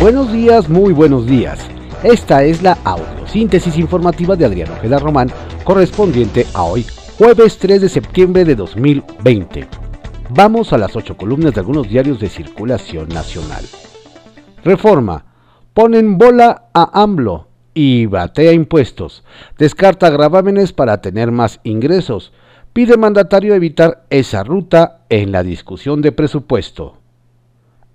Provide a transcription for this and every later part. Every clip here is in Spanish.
Buenos días, muy buenos días. Esta es la audiosíntesis informativa de Adriano Ojeda Román, correspondiente a hoy, jueves 3 de septiembre de 2020. Vamos a las ocho columnas de algunos diarios de circulación nacional. Reforma. Ponen bola a AMLO y batea impuestos. Descarta gravámenes para tener más ingresos. Pide mandatario evitar esa ruta en la discusión de presupuesto.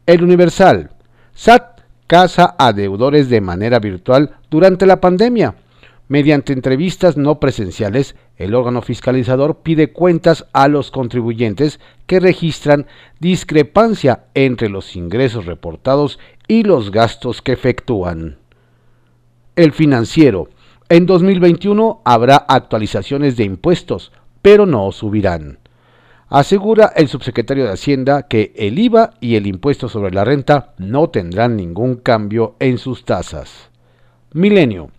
El Universal. SAT casa a deudores de manera virtual durante la pandemia. Mediante entrevistas no presenciales, el órgano fiscalizador pide cuentas a los contribuyentes que registran discrepancia entre los ingresos reportados y los gastos que efectúan. El financiero. En 2021 habrá actualizaciones de impuestos, pero no subirán. Asegura el subsecretario de Hacienda que el IVA y el impuesto sobre la renta no tendrán ningún cambio en sus tasas. Milenio.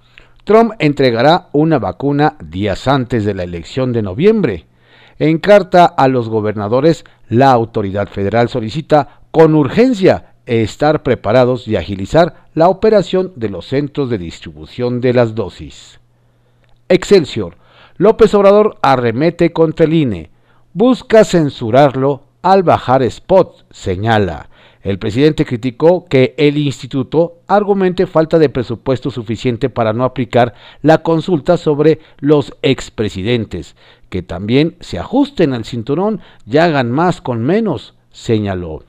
Trump entregará una vacuna días antes de la elección de noviembre. En carta a los gobernadores, la autoridad federal solicita con urgencia estar preparados y agilizar la operación de los centros de distribución de las dosis. Excelsior. López Obrador arremete contra el INE busca censurarlo al bajar spot, señala. El presidente criticó que el instituto argumente falta de presupuesto suficiente para no aplicar la consulta sobre los expresidentes, que también se ajusten al cinturón y hagan más con menos, señaló.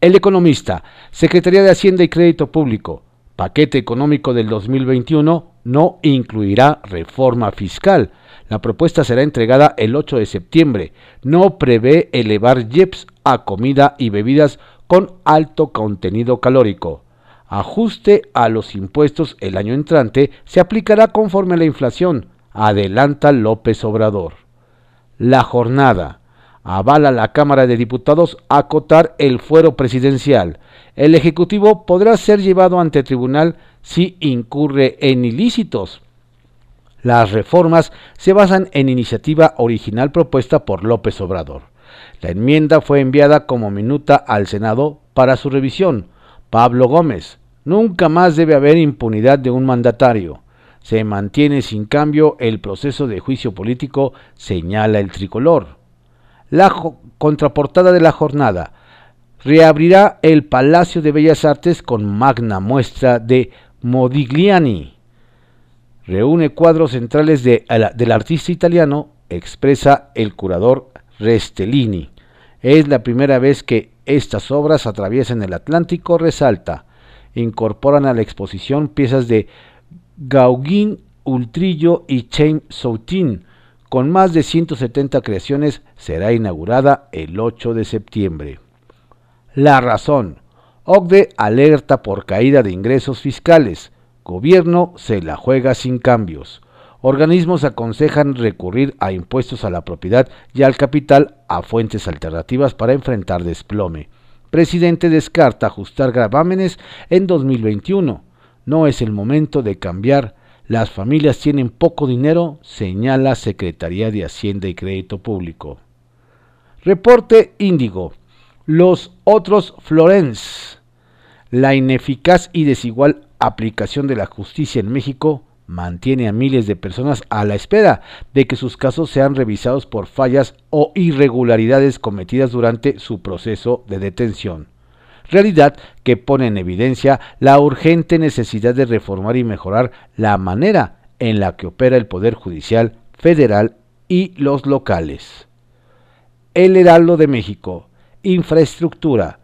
El economista, Secretaría de Hacienda y Crédito Público, paquete económico del 2021 no incluirá reforma fiscal, la propuesta será entregada el 8 de septiembre. No prevé elevar JEPS a comida y bebidas con alto contenido calórico. Ajuste a los impuestos el año entrante se aplicará conforme a la inflación, adelanta López Obrador. La jornada. Avala la Cámara de Diputados acotar el fuero presidencial. El Ejecutivo podrá ser llevado ante tribunal si incurre en ilícitos. Las reformas se basan en iniciativa original propuesta por López Obrador. La enmienda fue enviada como minuta al Senado para su revisión. Pablo Gómez, nunca más debe haber impunidad de un mandatario. Se mantiene sin cambio el proceso de juicio político, señala el tricolor. La contraportada de la jornada reabrirá el Palacio de Bellas Artes con magna muestra de Modigliani reúne cuadros centrales del artista italiano, expresa el curador Restellini. Es la primera vez que estas obras atraviesan el Atlántico, resalta. Incorporan a la exposición piezas de Gauguin, Ultrillo y Chaim Soutin. Con más de 170 creaciones, será inaugurada el 8 de septiembre. La razón. OCDE alerta por caída de ingresos fiscales. Gobierno se la juega sin cambios. Organismos aconsejan recurrir a impuestos a la propiedad y al capital a fuentes alternativas para enfrentar desplome. Presidente descarta ajustar gravámenes en 2021. No es el momento de cambiar. Las familias tienen poco dinero, señala Secretaría de Hacienda y Crédito Público. Reporte Índigo. Los otros Florence. La ineficaz y desigual aplicación de la justicia en México mantiene a miles de personas a la espera de que sus casos sean revisados por fallas o irregularidades cometidas durante su proceso de detención. Realidad que pone en evidencia la urgente necesidad de reformar y mejorar la manera en la que opera el Poder Judicial federal y los locales. El Heraldo de México, Infraestructura,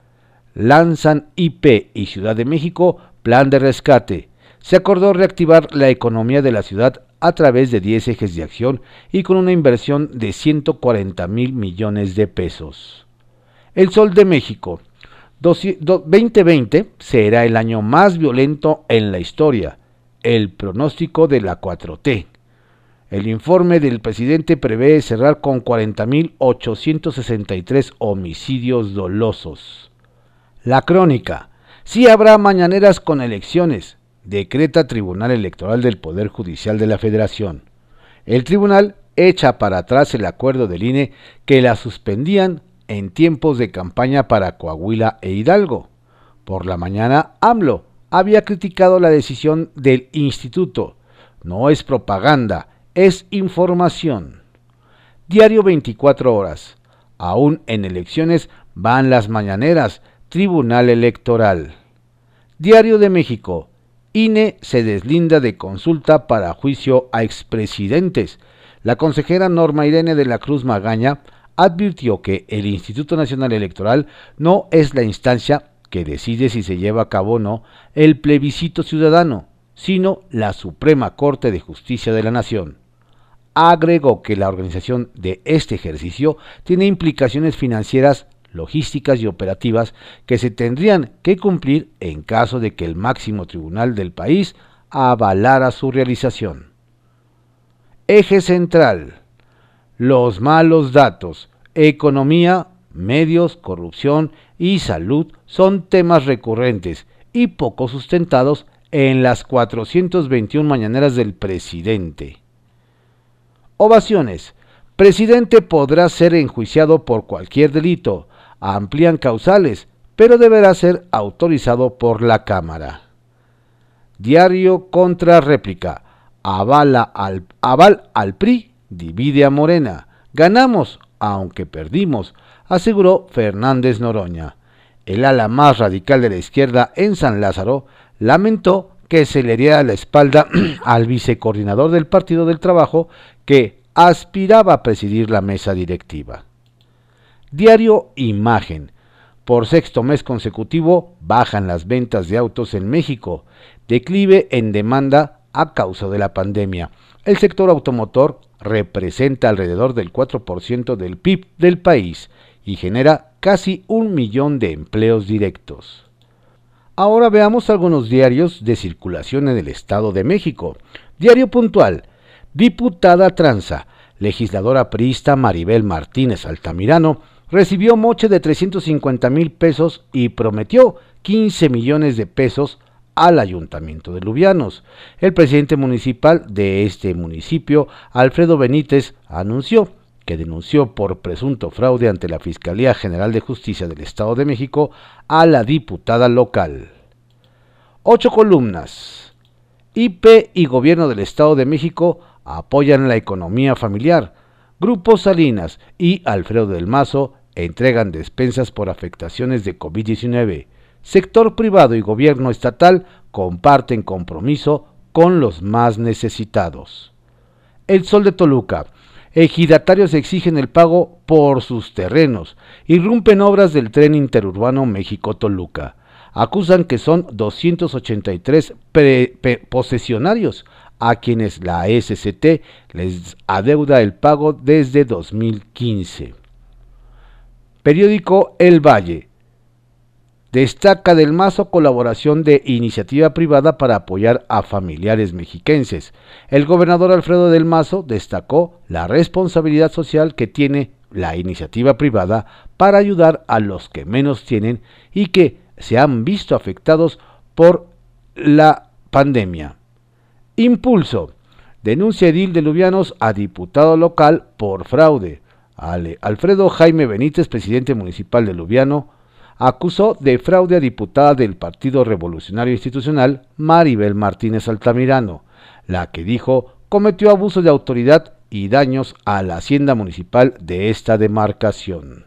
lanzan IP y Ciudad de México Plan de rescate. Se acordó reactivar la economía de la ciudad a través de 10 ejes de acción y con una inversión de 140 mil millones de pesos. El Sol de México. 2020 será el año más violento en la historia. El pronóstico de la 4T. El informe del presidente prevé cerrar con 40.863 homicidios dolosos. La crónica. Sí habrá mañaneras con elecciones, decreta Tribunal Electoral del Poder Judicial de la Federación. El tribunal echa para atrás el acuerdo del INE que la suspendían en tiempos de campaña para Coahuila e Hidalgo. Por la mañana, AMLO había criticado la decisión del instituto. No es propaganda, es información. Diario 24 horas. Aún en elecciones van las mañaneras, Tribunal Electoral. Diario de México. INE se deslinda de consulta para juicio a expresidentes. La consejera Norma Irene de la Cruz Magaña advirtió que el Instituto Nacional Electoral no es la instancia que decide si se lleva a cabo o no el plebiscito ciudadano, sino la Suprema Corte de Justicia de la Nación. Agregó que la organización de este ejercicio tiene implicaciones financieras, logísticas y operativas que se tendrían que cumplir en caso de que el máximo tribunal del país avalara su realización. Eje central. Los malos datos, economía, medios, corrupción y salud son temas recurrentes y poco sustentados en las 421 mañaneras del presidente. Ovaciones. Presidente podrá ser enjuiciado por cualquier delito. Amplían causales, pero deberá ser autorizado por la Cámara. Diario contra réplica. Avala al, aval al PRI, divide a Morena. Ganamos, aunque perdimos, aseguró Fernández Noroña. El ala más radical de la izquierda en San Lázaro lamentó que se le diera la espalda al vicecoordinador del Partido del Trabajo que aspiraba a presidir la mesa directiva. Diario Imagen. Por sexto mes consecutivo bajan las ventas de autos en México, declive en demanda a causa de la pandemia. El sector automotor representa alrededor del 4% del PIB del país y genera casi un millón de empleos directos. Ahora veamos algunos diarios de circulación en el Estado de México. Diario puntual. Diputada tranza. Legisladora priista Maribel Martínez Altamirano recibió moche de 350 mil pesos y prometió 15 millones de pesos al Ayuntamiento de Lubianos. El presidente municipal de este municipio, Alfredo Benítez, anunció que denunció por presunto fraude ante la Fiscalía General de Justicia del Estado de México a la diputada local. Ocho columnas. IP y Gobierno del Estado de México apoyan la economía familiar. Grupo Salinas y Alfredo del Mazo entregan despensas por afectaciones de COVID-19. Sector privado y gobierno estatal comparten compromiso con los más necesitados. El Sol de Toluca Ejidatarios exigen el pago por sus terrenos. Irrumpen obras del tren interurbano México-Toluca. Acusan que son 283 posesionarios a quienes la SCT les adeuda el pago desde 2015. Periódico El Valle. Destaca del Mazo colaboración de iniciativa privada para apoyar a familiares mexiquenses. El gobernador Alfredo del Mazo destacó la responsabilidad social que tiene la iniciativa privada para ayudar a los que menos tienen y que se han visto afectados por la pandemia. Impulso. Denuncia edil de Lubianos a diputado local por fraude. Alfredo Jaime Benítez, presidente municipal de Lubiano, acusó de fraude a diputada del Partido Revolucionario Institucional, Maribel Martínez Altamirano, la que dijo cometió abuso de autoridad y daños a la hacienda municipal de esta demarcación.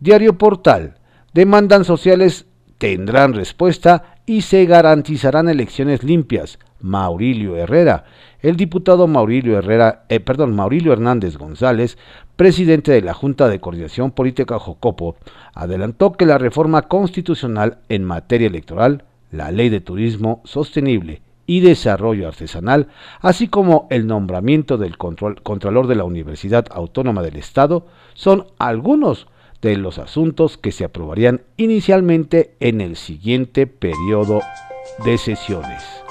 Diario Portal. Demandan sociales tendrán respuesta y se garantizarán elecciones limpias. Maurilio Herrera. El diputado Maurilio Herrera, eh, perdón, Maurilio Hernández González presidente de la Junta de Coordinación Política Jocopo, adelantó que la reforma constitucional en materia electoral, la ley de turismo sostenible y desarrollo artesanal, así como el nombramiento del Contralor de la Universidad Autónoma del Estado, son algunos de los asuntos que se aprobarían inicialmente en el siguiente periodo de sesiones.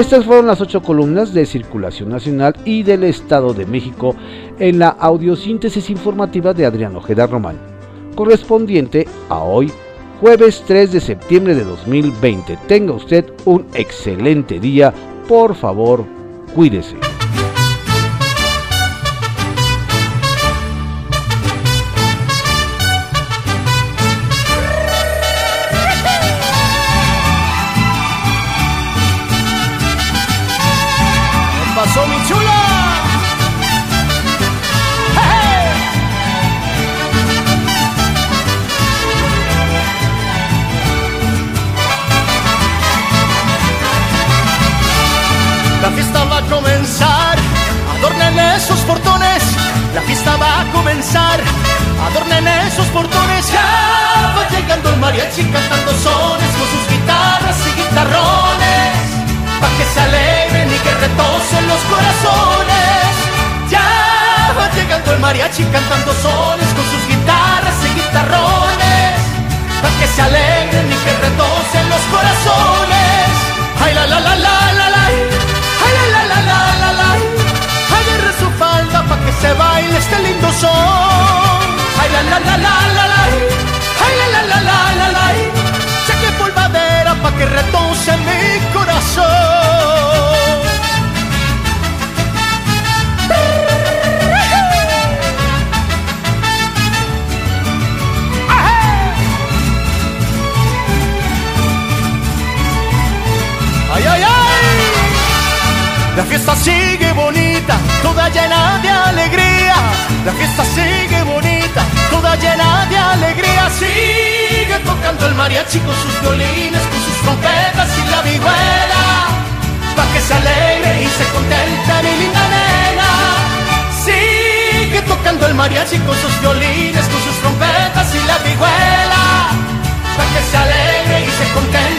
Estas fueron las ocho columnas de Circulación Nacional y del Estado de México en la audiosíntesis informativa de Adrián Ojeda Román, correspondiente a hoy, jueves 3 de septiembre de 2020. Tenga usted un excelente día, por favor, cuídese. Mariachi cantando sones con sus guitarras y guitarrones, pa' que se alegren y que retocen los corazones. Ay la la la la la la, ay la la la la la la, agarre su falda pa' que se baile este lindo son. Ay la la la la la la, ay la la la la la la, saque polvadera pa' que retonce mi corazón. Fiesta sigue bonita, toda llena de alegría. La fiesta sigue bonita, toda llena de alegría. Sigue tocando el mariachi con sus violines, con sus trompetas y la vihuela. Pa' que se alegre y se contente mi linda nena. Sigue tocando el mariachi con sus violines, con sus trompetas y la vihuela. Pa' que se alegre y se contente